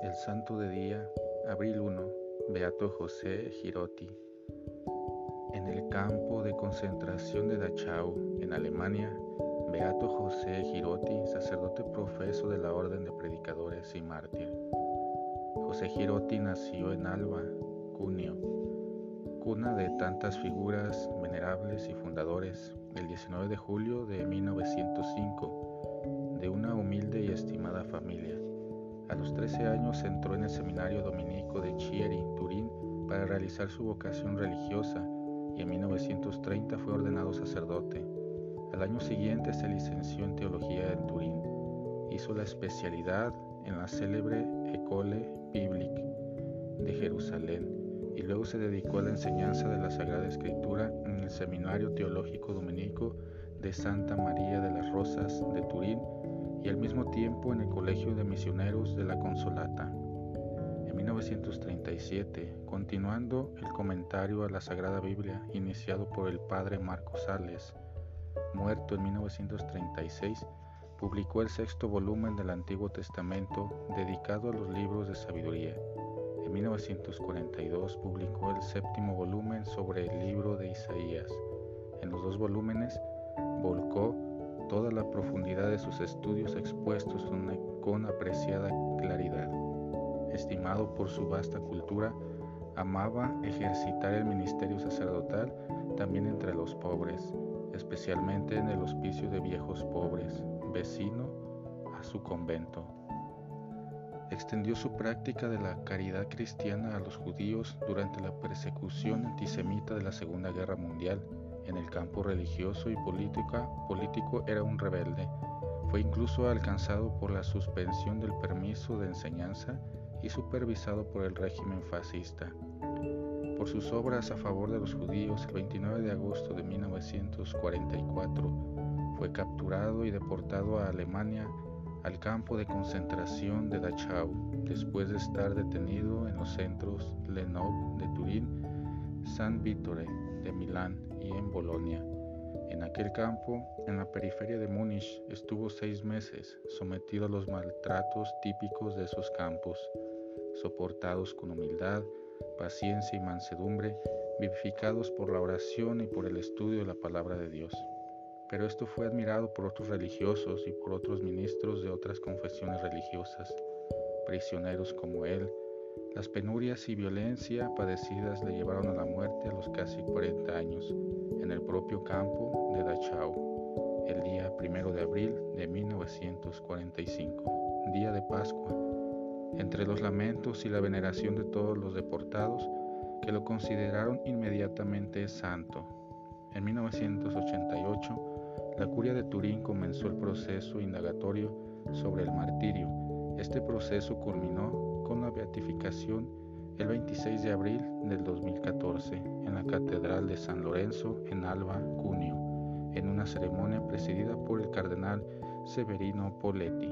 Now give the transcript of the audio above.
El santo de día, abril 1, Beato José Girotti. En el campo de concentración de Dachau, en Alemania, Beato José Girotti, sacerdote profeso de la Orden de Predicadores y Mártir. José Girotti nació en Alba, Cuneo, cuna de tantas figuras venerables y fundadores, el 19 de julio de 1905, de una humilde y. A los 13 años entró en el seminario dominico de Chieri, Turín, para realizar su vocación religiosa y en 1930 fue ordenado sacerdote. Al año siguiente se licenció en teología en Turín. Hizo la especialidad en la célebre École Biblique de Jerusalén y luego se dedicó a la enseñanza de la Sagrada Escritura en el Seminario Teológico Dominico de Santa María de las Rosas de Turín y al mismo tiempo en el Colegio de Misioneros de la Consolata. En 1937, continuando el comentario a la Sagrada Biblia iniciado por el padre Marco Sales, muerto en 1936, publicó el sexto volumen del Antiguo Testamento dedicado a los libros de sabiduría. En 1942 publicó el séptimo volumen sobre el libro de Isaías. En los dos volúmenes volcó toda la profundidad de sus estudios expuestos con apreciada claridad. Estimado por su vasta cultura, amaba ejercitar el ministerio sacerdotal también entre los pobres, especialmente en el hospicio de viejos pobres, vecino a su convento. Extendió su práctica de la caridad cristiana a los judíos durante la persecución antisemita de la Segunda Guerra Mundial en el campo religioso y político era un rebelde. Fue incluso alcanzado por la suspensión del permiso de enseñanza y supervisado por el régimen fascista. Por sus obras a favor de los judíos, el 29 de agosto de 1944 fue capturado y deportado a Alemania al campo de concentración de Dachau, después de estar detenido en los centros Lenov de Turín, San Vittore de Milán y en Bolonia. En aquel campo, en la periferia de Múnich, estuvo seis meses, sometido a los maltratos típicos de esos campos, soportados con humildad, paciencia y mansedumbre, vivificados por la oración y por el estudio de la palabra de Dios. Pero esto fue admirado por otros religiosos y por otros ministros de otras confesiones religiosas, prisioneros como él, las penurias y violencia padecidas le llevaron a la muerte a los casi 40 años en el propio campo de Dachau, el día primero de abril de 1945, día de Pascua. Entre los lamentos y la veneración de todos los deportados que lo consideraron inmediatamente santo. En 1988, la curia de Turín comenzó el proceso indagatorio sobre el martirio. Este proceso culminó la beatificación el 26 de abril del 2014 en la Catedral de San Lorenzo en Alba, Cuneo, en una ceremonia presidida por el cardenal Severino Poletti.